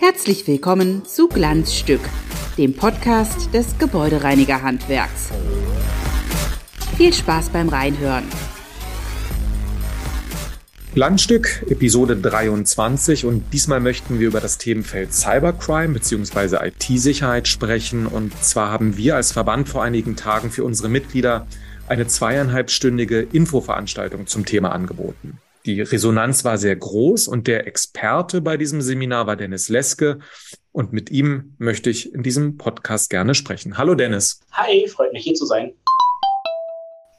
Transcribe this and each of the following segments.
Herzlich willkommen zu Glanzstück, dem Podcast des Gebäudereinigerhandwerks. Viel Spaß beim Reinhören. Glanzstück, Episode 23 und diesmal möchten wir über das Themenfeld Cybercrime bzw. IT-Sicherheit sprechen und zwar haben wir als Verband vor einigen Tagen für unsere Mitglieder eine zweieinhalbstündige Infoveranstaltung zum Thema angeboten. Die Resonanz war sehr groß und der Experte bei diesem Seminar war Dennis Leske und mit ihm möchte ich in diesem Podcast gerne sprechen. Hallo Dennis. Hi, freut mich hier zu sein.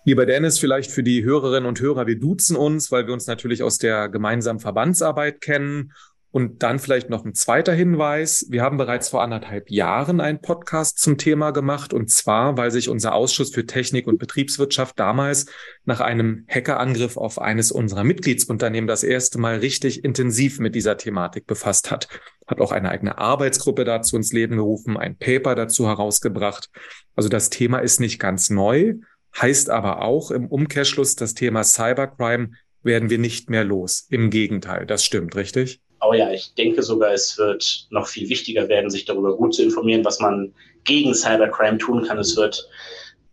Lieber Dennis, vielleicht für die Hörerinnen und Hörer, wir duzen uns, weil wir uns natürlich aus der gemeinsamen Verbandsarbeit kennen und dann vielleicht noch ein zweiter Hinweis. Wir haben bereits vor anderthalb Jahren einen Podcast zum Thema gemacht. Und zwar, weil sich unser Ausschuss für Technik und Betriebswirtschaft damals nach einem Hackerangriff auf eines unserer Mitgliedsunternehmen das erste Mal richtig intensiv mit dieser Thematik befasst hat. Hat auch eine eigene Arbeitsgruppe dazu ins Leben gerufen, ein Paper dazu herausgebracht. Also das Thema ist nicht ganz neu, heißt aber auch im Umkehrschluss, das Thema Cybercrime werden wir nicht mehr los. Im Gegenteil, das stimmt, richtig? Aber ja, ich denke sogar, es wird noch viel wichtiger werden, sich darüber gut zu informieren, was man gegen Cybercrime tun kann. Es wird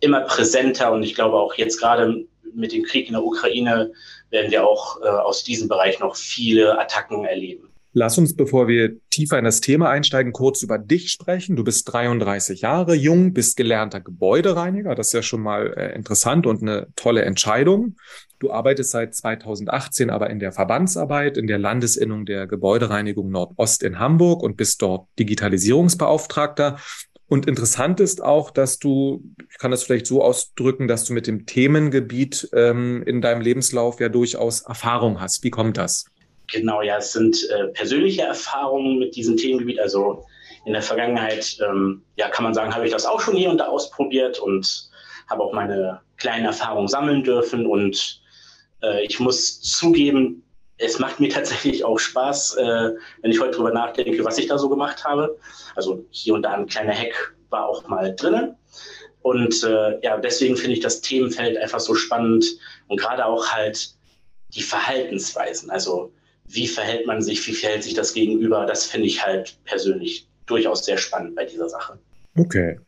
immer präsenter und ich glaube auch jetzt gerade mit dem Krieg in der Ukraine werden wir auch äh, aus diesem Bereich noch viele Attacken erleben. Lass uns, bevor wir tiefer in das Thema einsteigen, kurz über dich sprechen. Du bist 33 Jahre jung, bist gelernter Gebäudereiniger. Das ist ja schon mal äh, interessant und eine tolle Entscheidung. Du arbeitest seit 2018 aber in der Verbandsarbeit, in der Landesinnung der Gebäudereinigung Nordost in Hamburg und bist dort Digitalisierungsbeauftragter. Und interessant ist auch, dass du, ich kann das vielleicht so ausdrücken, dass du mit dem Themengebiet ähm, in deinem Lebenslauf ja durchaus Erfahrung hast. Wie kommt das? Genau, ja, es sind äh, persönliche Erfahrungen mit diesem Themengebiet. Also in der Vergangenheit, ähm, ja, kann man sagen, habe ich das auch schon hier und da ausprobiert und habe auch meine kleinen Erfahrungen sammeln dürfen. Und äh, ich muss zugeben, es macht mir tatsächlich auch Spaß, äh, wenn ich heute darüber nachdenke, was ich da so gemacht habe. Also hier und da ein kleiner Hack war auch mal drinnen. Und äh, ja, deswegen finde ich das Themenfeld einfach so spannend und gerade auch halt die Verhaltensweisen. Also wie verhält man sich, wie verhält sich das Gegenüber, das finde ich halt persönlich durchaus sehr spannend bei dieser Sache. Okay.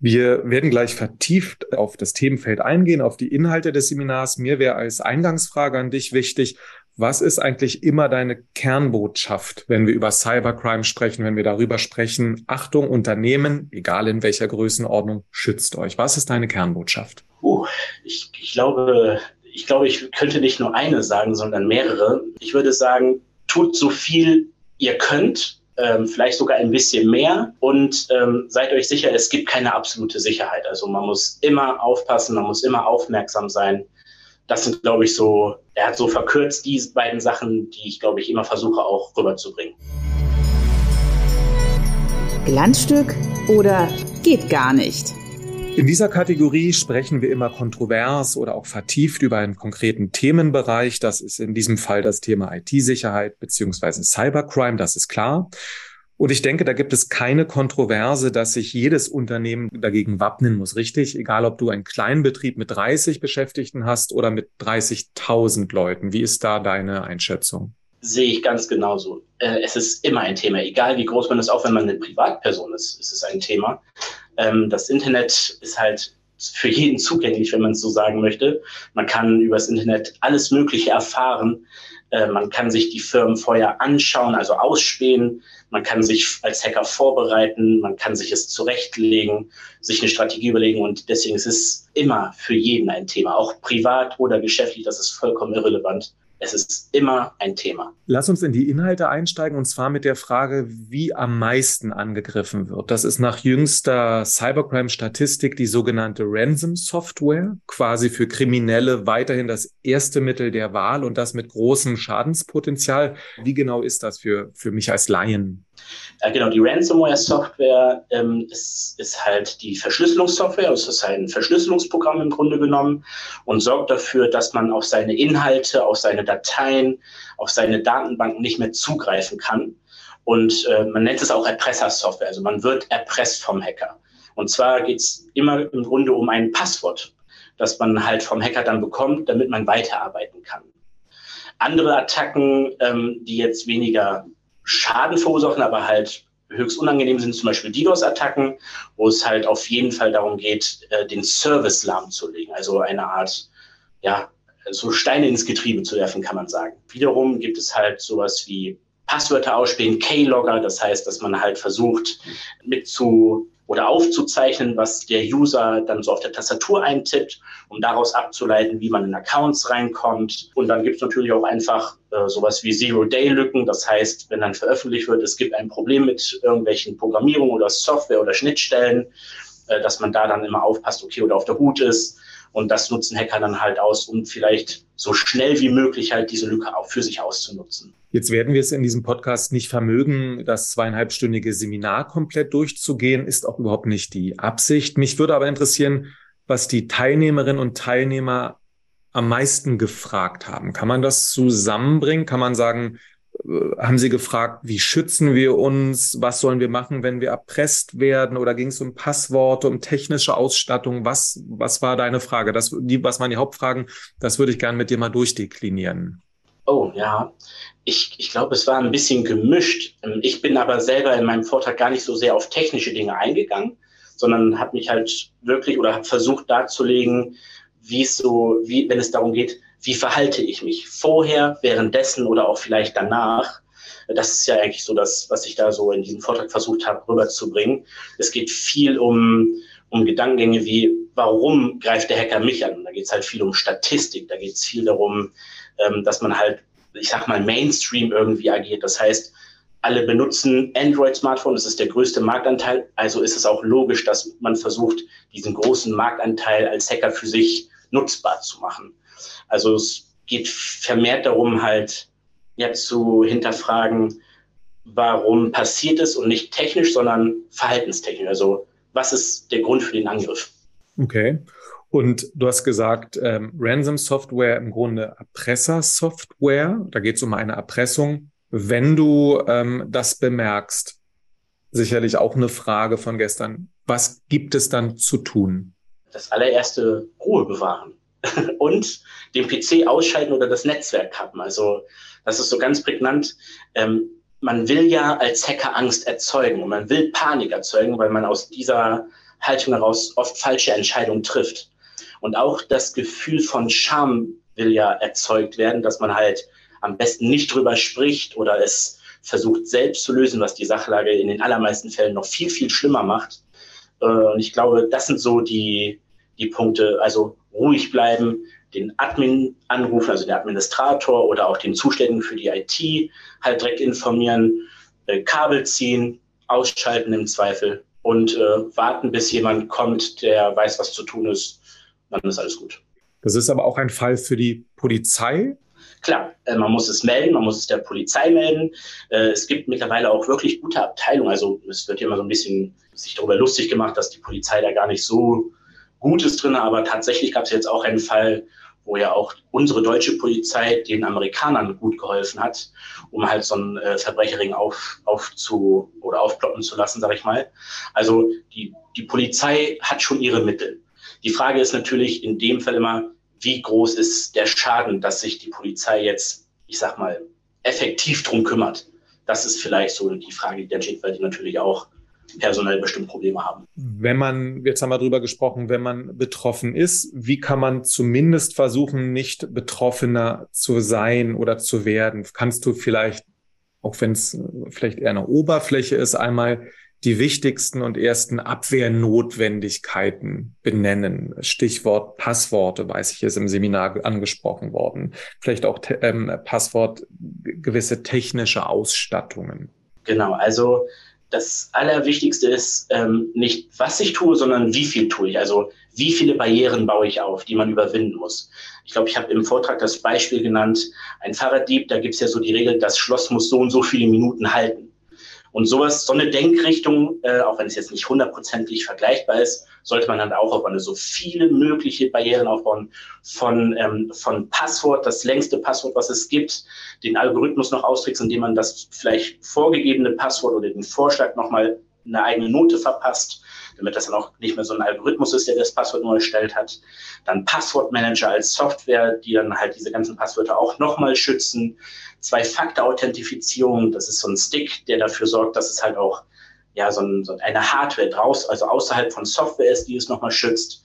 Wir werden gleich vertieft auf das Themenfeld eingehen, auf die Inhalte des Seminars. Mir wäre als Eingangsfrage an dich wichtig, was ist eigentlich immer deine Kernbotschaft, wenn wir über Cybercrime sprechen, wenn wir darüber sprechen, Achtung, Unternehmen, egal in welcher Größenordnung, schützt euch. Was ist deine Kernbotschaft? Uh, ich, ich glaube, ich glaube, ich könnte nicht nur eine sagen, sondern mehrere. Ich würde sagen, tut so viel ihr könnt, ähm, vielleicht sogar ein bisschen mehr und ähm, seid euch sicher, es gibt keine absolute Sicherheit. Also man muss immer aufpassen, man muss immer aufmerksam sein. Das sind, glaube ich, so, er hat so verkürzt diese beiden Sachen, die ich, glaube ich, immer versuche auch rüberzubringen. Glanzstück oder geht gar nicht? In dieser Kategorie sprechen wir immer kontrovers oder auch vertieft über einen konkreten Themenbereich. Das ist in diesem Fall das Thema IT-Sicherheit beziehungsweise Cybercrime, das ist klar. Und ich denke, da gibt es keine Kontroverse, dass sich jedes Unternehmen dagegen wappnen muss, richtig? Egal, ob du einen kleinen Betrieb mit 30 Beschäftigten hast oder mit 30.000 Leuten. Wie ist da deine Einschätzung? Sehe ich ganz genauso. Äh, es ist immer ein Thema, egal wie groß man ist, auch wenn man eine Privatperson ist, ist es ein Thema. Ähm, das Internet ist halt für jeden zugänglich, wenn man es so sagen möchte. Man kann über das Internet alles Mögliche erfahren. Äh, man kann sich die Firmen vorher anschauen, also ausspähen. Man kann sich als Hacker vorbereiten. Man kann sich es zurechtlegen, sich eine Strategie überlegen. Und deswegen ist es immer für jeden ein Thema, auch privat oder geschäftlich. Das ist vollkommen irrelevant. Es ist immer ein Thema. Lass uns in die Inhalte einsteigen und zwar mit der Frage, wie am meisten angegriffen wird. Das ist nach jüngster Cybercrime-Statistik die sogenannte Ransom-Software, quasi für Kriminelle weiterhin das erste Mittel der Wahl und das mit großem Schadenspotenzial. Wie genau ist das für, für mich als Laien? Äh, genau, die Ransomware-Software ähm, ist, ist halt die Verschlüsselungssoftware, also es ist ein Verschlüsselungsprogramm im Grunde genommen und sorgt dafür, dass man auf seine Inhalte, auf seine Dateien, auf seine Datenbanken nicht mehr zugreifen kann. Und äh, man nennt es auch Erpressersoftware, also man wird erpresst vom Hacker. Und zwar geht es immer im Grunde um ein Passwort. das man halt vom Hacker dann bekommt, damit man weiterarbeiten kann. Andere Attacken, ähm, die jetzt weniger Schaden verursachen, aber halt höchst unangenehm sind, zum Beispiel DDoS-Attacken, wo es halt auf jeden Fall darum geht, äh, den Service lahmzulegen. Also eine Art, ja, so Steine ins Getriebe zu werfen, kann man sagen. Wiederum gibt es halt sowas wie Passwörter ausspielen, Keylogger, das heißt, dass man halt versucht, mit zu oder aufzuzeichnen, was der User dann so auf der Tastatur eintippt, um daraus abzuleiten, wie man in Accounts reinkommt. Und dann gibt es natürlich auch einfach äh, sowas wie Zero-Day-Lücken. Das heißt, wenn dann veröffentlicht wird, es gibt ein Problem mit irgendwelchen Programmierungen oder Software oder Schnittstellen, äh, dass man da dann immer aufpasst, okay, oder auf der Hut ist. Und das nutzen Hacker dann halt aus, um vielleicht so schnell wie möglich halt diese Lücke auch für sich auszunutzen. Jetzt werden wir es in diesem Podcast nicht vermögen, das zweieinhalbstündige Seminar komplett durchzugehen, ist auch überhaupt nicht die Absicht. Mich würde aber interessieren, was die Teilnehmerinnen und Teilnehmer am meisten gefragt haben. Kann man das zusammenbringen? Kann man sagen, haben Sie gefragt, wie schützen wir uns? Was sollen wir machen, wenn wir erpresst werden? Oder ging es um Passworte, um technische Ausstattung? Was, was war deine Frage? Das, die, was waren die Hauptfragen? Das würde ich gerne mit dir mal durchdeklinieren. Oh ja, ich, ich glaube, es war ein bisschen gemischt. Ähm, ich bin aber selber in meinem Vortrag gar nicht so sehr auf technische Dinge eingegangen, sondern habe mich halt wirklich oder habe versucht darzulegen, wie es so, wie, wenn es darum geht, wie verhalte ich mich vorher, währenddessen oder auch vielleicht danach. Das ist ja eigentlich so das, was ich da so in diesem Vortrag versucht habe, rüberzubringen. Es geht viel um, um Gedankengänge wie, warum greift der Hacker mich an? Da geht es halt viel um Statistik, da geht es viel darum, ähm, dass man halt, ich sag mal, Mainstream irgendwie agiert. Das heißt, alle benutzen Android-Smartphone, das ist der größte Marktanteil, also ist es auch logisch, dass man versucht, diesen großen Marktanteil als Hacker für sich nutzbar zu machen. Also es geht vermehrt darum, halt ja zu hinterfragen, warum passiert es und nicht technisch, sondern verhaltenstechnisch. Also was ist der Grund für den Angriff? Okay. Und du hast gesagt, ähm, Ransom-Software im Grunde Erpresser-Software. Da geht es um eine Erpressung. Wenn du ähm, das bemerkst, sicherlich auch eine Frage von gestern. Was gibt es dann zu tun? Das allererste Ruhe bewahren und den PC ausschalten oder das Netzwerk kappen. Also das ist so ganz prägnant. Ähm, man will ja als Hacker Angst erzeugen und man will Panik erzeugen, weil man aus dieser Haltung heraus oft falsche Entscheidungen trifft. Und auch das Gefühl von Scham will ja erzeugt werden, dass man halt am besten nicht drüber spricht oder es versucht selbst zu lösen, was die Sachlage in den allermeisten Fällen noch viel, viel schlimmer macht. Äh, und ich glaube, das sind so die, die Punkte. Also ruhig bleiben, den Admin anrufen, also den Administrator oder auch den Zuständigen für die IT halt direkt informieren, äh, Kabel ziehen, ausschalten im Zweifel und äh, warten, bis jemand kommt, der weiß, was zu tun ist dann ist alles gut. Das ist aber auch ein Fall für die Polizei. Klar, äh, man muss es melden, man muss es der Polizei melden. Äh, es gibt mittlerweile auch wirklich gute Abteilungen. Also es wird ja immer so ein bisschen sich darüber lustig gemacht, dass die Polizei da gar nicht so gut ist drin. Aber tatsächlich gab es jetzt auch einen Fall, wo ja auch unsere deutsche Polizei den Amerikanern gut geholfen hat, um halt so einen äh, Verbrecherring auf, aufzu oder aufploppen zu lassen, sag ich mal. Also die, die Polizei hat schon ihre Mittel. Die Frage ist natürlich in dem Fall immer, wie groß ist der Schaden, dass sich die Polizei jetzt, ich sag mal, effektiv drum kümmert. Das ist vielleicht so die Frage, die dann steht, weil die natürlich auch personell bestimmt Probleme haben. Wenn man, jetzt haben wir drüber gesprochen, wenn man betroffen ist, wie kann man zumindest versuchen, nicht Betroffener zu sein oder zu werden? Kannst du vielleicht, auch wenn es vielleicht eher eine Oberfläche ist, einmal die wichtigsten und ersten Abwehrnotwendigkeiten benennen. Stichwort Passworte, weiß ich, ist im Seminar angesprochen worden. Vielleicht auch ähm, Passwort gewisse technische Ausstattungen. Genau, also das Allerwichtigste ist ähm, nicht, was ich tue, sondern wie viel tue ich. Also wie viele Barrieren baue ich auf, die man überwinden muss. Ich glaube, ich habe im Vortrag das Beispiel genannt, ein Fahrraddieb, da gibt es ja so die Regel, das Schloss muss so und so viele Minuten halten. Und sowas, so eine Denkrichtung, äh, auch wenn es jetzt nicht hundertprozentig vergleichbar ist, sollte man dann auch aufbauen. So viele mögliche Barrieren aufbauen von, ähm, von Passwort, das längste Passwort, was es gibt, den Algorithmus noch austricksen, indem man das vielleicht vorgegebene Passwort oder den Vorschlag nochmal eine eigene Note verpasst, damit das dann auch nicht mehr so ein Algorithmus ist, der das Passwort nur erstellt hat. Dann Passwortmanager als Software, die dann halt diese ganzen Passwörter auch nochmal schützen. Zwei-Faktor-Authentifizierung, das ist so ein Stick, der dafür sorgt, dass es halt auch ja, so, ein, so eine Hardware draus, also außerhalb von Software ist, die es nochmal schützt.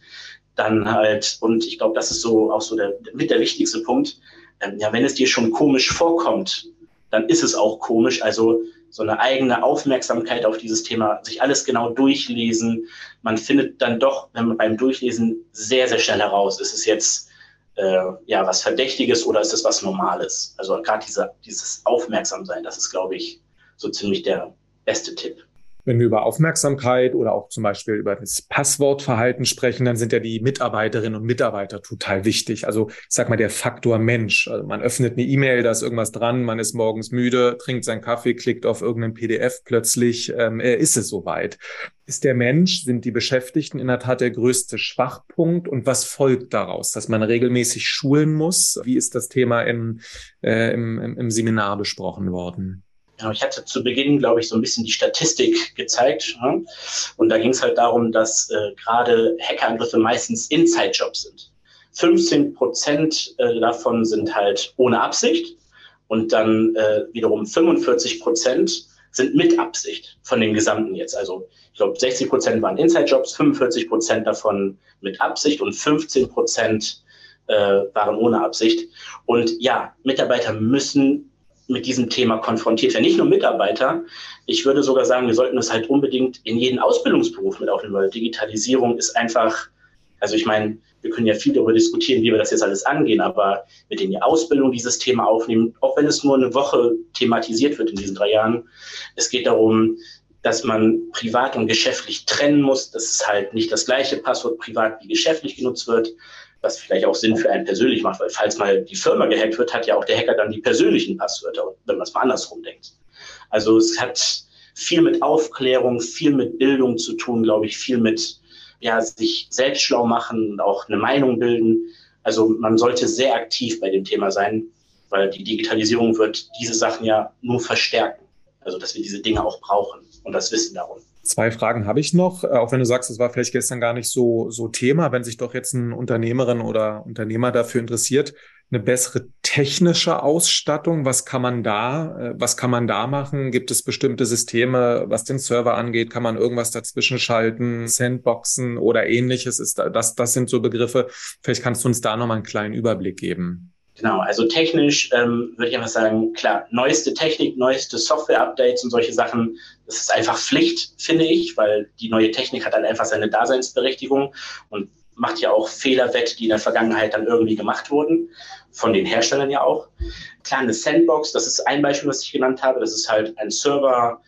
Dann halt, und ich glaube, das ist so auch so der, mit der wichtigste Punkt, ähm, ja, wenn es dir schon komisch vorkommt, dann ist es auch komisch. Also so eine eigene Aufmerksamkeit auf dieses Thema, sich alles genau durchlesen. Man findet dann doch, wenn man beim Durchlesen sehr, sehr schnell heraus, ist es jetzt äh, ja was Verdächtiges oder ist es was Normales? Also gerade diese, dieses Aufmerksamsein, das ist, glaube ich, so ziemlich der beste Tipp. Wenn wir über Aufmerksamkeit oder auch zum Beispiel über das Passwortverhalten sprechen, dann sind ja die Mitarbeiterinnen und Mitarbeiter total wichtig. Also ich sag mal der Faktor Mensch. Also man öffnet eine E-Mail, da ist irgendwas dran, man ist morgens müde, trinkt seinen Kaffee, klickt auf irgendeinen PDF, plötzlich ähm, ist es soweit. Ist der Mensch, sind die Beschäftigten in der Tat der größte Schwachpunkt und was folgt daraus? Dass man regelmäßig schulen muss? Wie ist das Thema im, äh, im, im Seminar besprochen worden? Genau, ich hatte zu Beginn, glaube ich, so ein bisschen die Statistik gezeigt. Ne? Und da ging es halt darum, dass äh, gerade Hackerangriffe meistens Inside-Jobs sind. 15 Prozent äh, davon sind halt ohne Absicht und dann äh, wiederum 45 Prozent sind mit Absicht von den gesamten jetzt. Also ich glaube, 60 Prozent waren Inside-Jobs, 45 Prozent davon mit Absicht und 15 Prozent äh, waren ohne Absicht. Und ja, Mitarbeiter müssen mit diesem Thema konfrontiert werden. Nicht nur Mitarbeiter. Ich würde sogar sagen, wir sollten es halt unbedingt in jeden Ausbildungsberuf mit aufnehmen, weil Digitalisierung ist einfach, also ich meine, wir können ja viel darüber diskutieren, wie wir das jetzt alles angehen, aber mit in die Ausbildung dieses Thema aufnehmen, auch wenn es nur eine Woche thematisiert wird in diesen drei Jahren. Es geht darum, dass man privat und geschäftlich trennen muss, dass es halt nicht das gleiche Passwort privat wie geschäftlich genutzt wird, was vielleicht auch Sinn für einen persönlich macht, weil falls mal die Firma gehackt wird, hat ja auch der Hacker dann die persönlichen Passwörter, wenn man es mal andersrum denkt. Also es hat viel mit Aufklärung, viel mit Bildung zu tun, glaube ich, viel mit ja, sich selbst schlau machen und auch eine Meinung bilden. Also man sollte sehr aktiv bei dem Thema sein, weil die Digitalisierung wird diese Sachen ja nur verstärken. Also dass wir diese Dinge auch brauchen und das Wissen darum. Zwei Fragen habe ich noch, äh, auch wenn du sagst, es war vielleicht gestern gar nicht so, so Thema, wenn sich doch jetzt ein Unternehmerin oder Unternehmer dafür interessiert, eine bessere technische Ausstattung, was kann man da, äh, was kann man da machen? Gibt es bestimmte Systeme, was den Server angeht? Kann man irgendwas dazwischen schalten, Sandboxen oder ähnliches? Ist das, das sind so Begriffe. Vielleicht kannst du uns da nochmal einen kleinen Überblick geben. Genau, also technisch ähm, würde ich einfach sagen, klar, neueste Technik, neueste Software-Updates und solche Sachen, das ist einfach Pflicht, finde ich, weil die neue Technik hat dann einfach seine Daseinsberechtigung und macht ja auch Fehler wett, die in der Vergangenheit dann irgendwie gemacht wurden, von den Herstellern ja auch. Klar, eine Sandbox, das ist ein Beispiel, was ich genannt habe, das ist halt ein Server,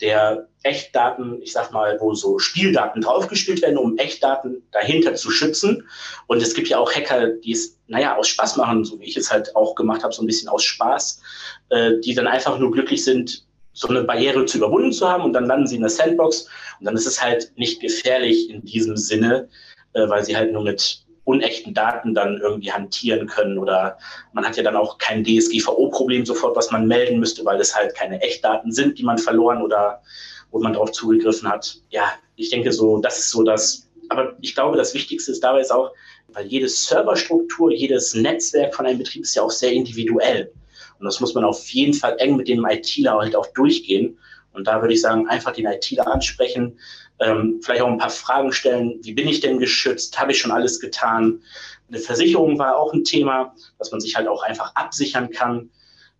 der Echtdaten, ich sag mal, wo so Spieldaten draufgespielt werden, um Echtdaten dahinter zu schützen. Und es gibt ja auch Hacker, die es, naja, aus Spaß machen, so wie ich es halt auch gemacht habe, so ein bisschen aus Spaß, äh, die dann einfach nur glücklich sind, so eine Barriere zu überwunden zu haben und dann landen sie in der Sandbox und dann ist es halt nicht gefährlich in diesem Sinne, äh, weil sie halt nur mit unechten Daten dann irgendwie hantieren können oder man hat ja dann auch kein DSGVO-Problem sofort, was man melden müsste, weil es halt keine Echtdaten sind, die man verloren oder wo man darauf zugegriffen hat. Ja, ich denke so, das ist so das. Aber ich glaube, das Wichtigste ist dabei ist auch, weil jede Serverstruktur, jedes Netzwerk von einem Betrieb ist ja auch sehr individuell. Und das muss man auf jeden Fall eng mit dem ITler halt auch durchgehen. Und da würde ich sagen, einfach den ITler ansprechen, ähm, vielleicht auch ein paar Fragen stellen. Wie bin ich denn geschützt? Habe ich schon alles getan? Eine Versicherung war auch ein Thema, dass man sich halt auch einfach absichern kann.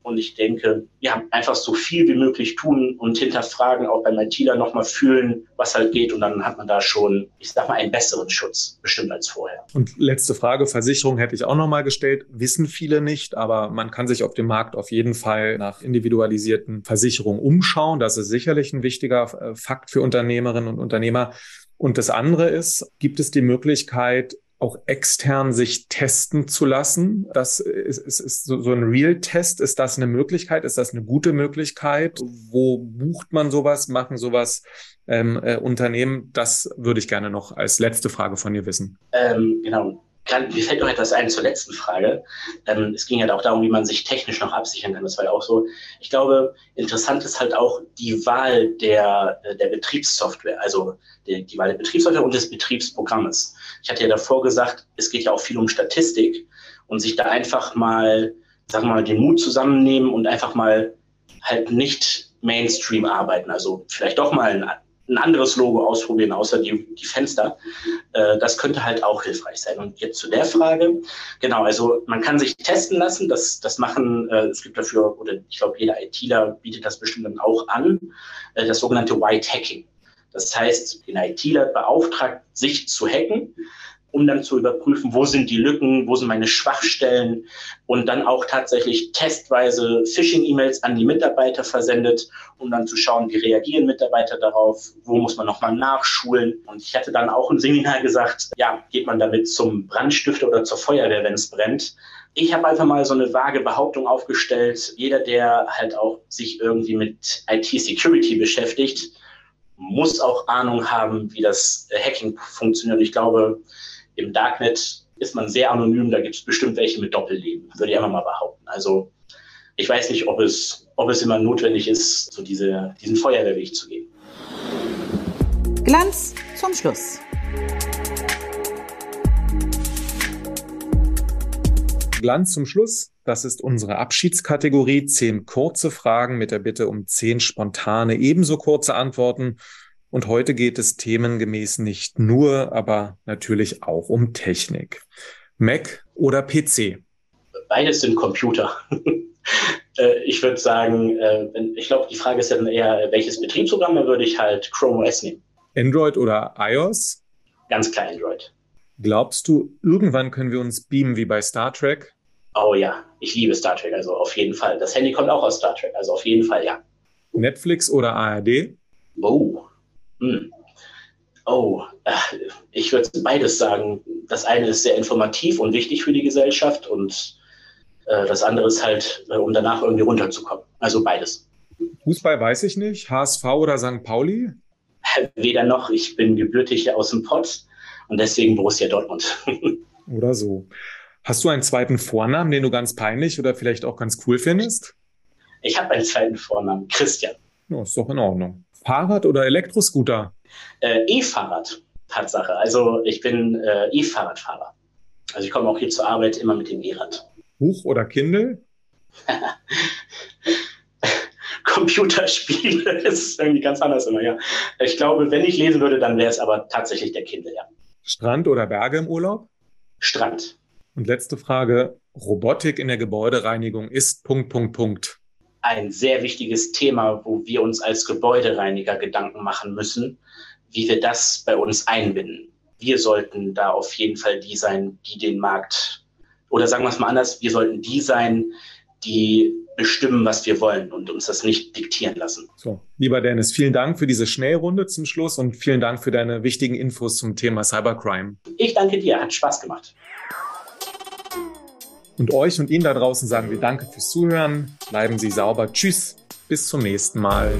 Und ich denke, ja, einfach so viel wie möglich tun und hinterfragen, auch beim ITler nochmal fühlen, was halt geht. Und dann hat man da schon, ich sag mal, einen besseren Schutz, bestimmt als vorher. Und letzte Frage, Versicherung hätte ich auch nochmal gestellt. Wissen viele nicht, aber man kann sich auf dem Markt auf jeden Fall nach individualisierten Versicherungen umschauen. Das ist sicherlich ein wichtiger äh, Fakt für Unternehmerinnen und Unternehmer. Und das andere ist, gibt es die Möglichkeit, auch extern sich testen zu lassen. Das ist, ist, ist so, so ein Real-Test. Ist das eine Möglichkeit? Ist das eine gute Möglichkeit? Wo bucht man sowas? Machen sowas ähm, äh, Unternehmen? Das würde ich gerne noch als letzte Frage von dir wissen. Ähm, genau. Mir fällt noch etwas ein zur letzten Frage. Ähm, es ging ja auch darum, wie man sich technisch noch absichern kann. Das war ja auch so. Ich glaube, interessant ist halt auch die Wahl der, äh, der Betriebssoftware, also die, die Wahl der Betriebssoftware und des Betriebsprogrammes. Ich hatte ja davor gesagt, es geht ja auch viel um Statistik und sich da einfach mal, sagen wir mal, den Mut zusammennehmen und einfach mal halt nicht Mainstream arbeiten. Also vielleicht doch mal ein ein anderes Logo ausprobieren, außer die, die Fenster. Äh, das könnte halt auch hilfreich sein. Und jetzt zu der Frage. Genau, also man kann sich testen lassen. Das, das machen, äh, es gibt dafür, oder ich glaube, jeder ITler bietet das bestimmt dann auch an, äh, das sogenannte White Hacking. Das heißt, den ITler beauftragt, sich zu hacken um dann zu überprüfen, wo sind die Lücken, wo sind meine Schwachstellen und dann auch tatsächlich testweise Phishing-E-Mails an die Mitarbeiter versendet, um dann zu schauen, wie reagieren Mitarbeiter darauf, wo muss man nochmal nachschulen. Und ich hatte dann auch im Seminar gesagt, ja, geht man damit zum Brandstifter oder zur Feuerwehr, wenn es brennt. Ich habe einfach mal so eine vage Behauptung aufgestellt. Jeder, der halt auch sich irgendwie mit IT-Security beschäftigt, muss auch Ahnung haben, wie das Hacking funktioniert. Ich glaube, im Darknet ist man sehr anonym, da gibt es bestimmt welche mit Doppelleben, würde ich einfach mal behaupten. Also ich weiß nicht, ob es, ob es immer notwendig ist, so diese, diesen Feuerwehrweg zu gehen. Glanz zum Schluss. Glanz zum Schluss. Das ist unsere Abschiedskategorie. Zehn kurze Fragen mit der Bitte um zehn spontane, ebenso kurze Antworten. Und heute geht es themengemäß nicht nur, aber natürlich auch um Technik. Mac oder PC? Beides sind Computer. Äh, ich würde sagen, äh, ich glaube, die Frage ist ja dann eher, welches Betriebsprogramm, würde ich halt Chrome OS nehmen. Android oder iOS? Ganz klar Android. Glaubst du, irgendwann können wir uns beamen wie bei Star Trek? Oh ja, ich liebe Star Trek, also auf jeden Fall. Das Handy kommt auch aus Star Trek, also auf jeden Fall ja. Netflix oder ARD? Oh, hm. Oh, äh, ich würde beides sagen. Das eine ist sehr informativ und wichtig für die Gesellschaft und äh, das andere ist halt, äh, um danach irgendwie runterzukommen. Also beides. Fußball weiß ich nicht. HSV oder St. Pauli? Weder noch. Ich bin gebürtig aus dem Pott und deswegen Borussia Dortmund. oder so. Hast du einen zweiten Vornamen, den du ganz peinlich oder vielleicht auch ganz cool findest? Ich habe einen zweiten Vornamen, Christian. Ja, ist doch in Ordnung. Fahrrad oder Elektroscooter? Äh, E-Fahrrad, Tatsache. Also ich bin äh, E-Fahrradfahrer. Also ich komme auch hier zur Arbeit immer mit dem E-Rad. Buch oder Kindle? Computerspiele ist irgendwie ganz anders immer, ja. Ich glaube, wenn ich lesen würde, dann wäre es aber tatsächlich der Kindle, ja. Strand oder Berge im Urlaub? Strand. Und letzte Frage. Robotik in der Gebäudereinigung ist Punkt, Punkt, Punkt ein sehr wichtiges Thema, wo wir uns als Gebäudereiniger Gedanken machen müssen, wie wir das bei uns einbinden. Wir sollten da auf jeden Fall die sein, die den Markt, oder sagen wir es mal anders, wir sollten die sein, die bestimmen, was wir wollen und uns das nicht diktieren lassen. So, lieber Dennis, vielen Dank für diese Schnellrunde zum Schluss und vielen Dank für deine wichtigen Infos zum Thema Cybercrime. Ich danke dir, hat Spaß gemacht. Und euch und Ihnen da draußen sagen wir Danke fürs Zuhören. Bleiben Sie sauber. Tschüss. Bis zum nächsten Mal.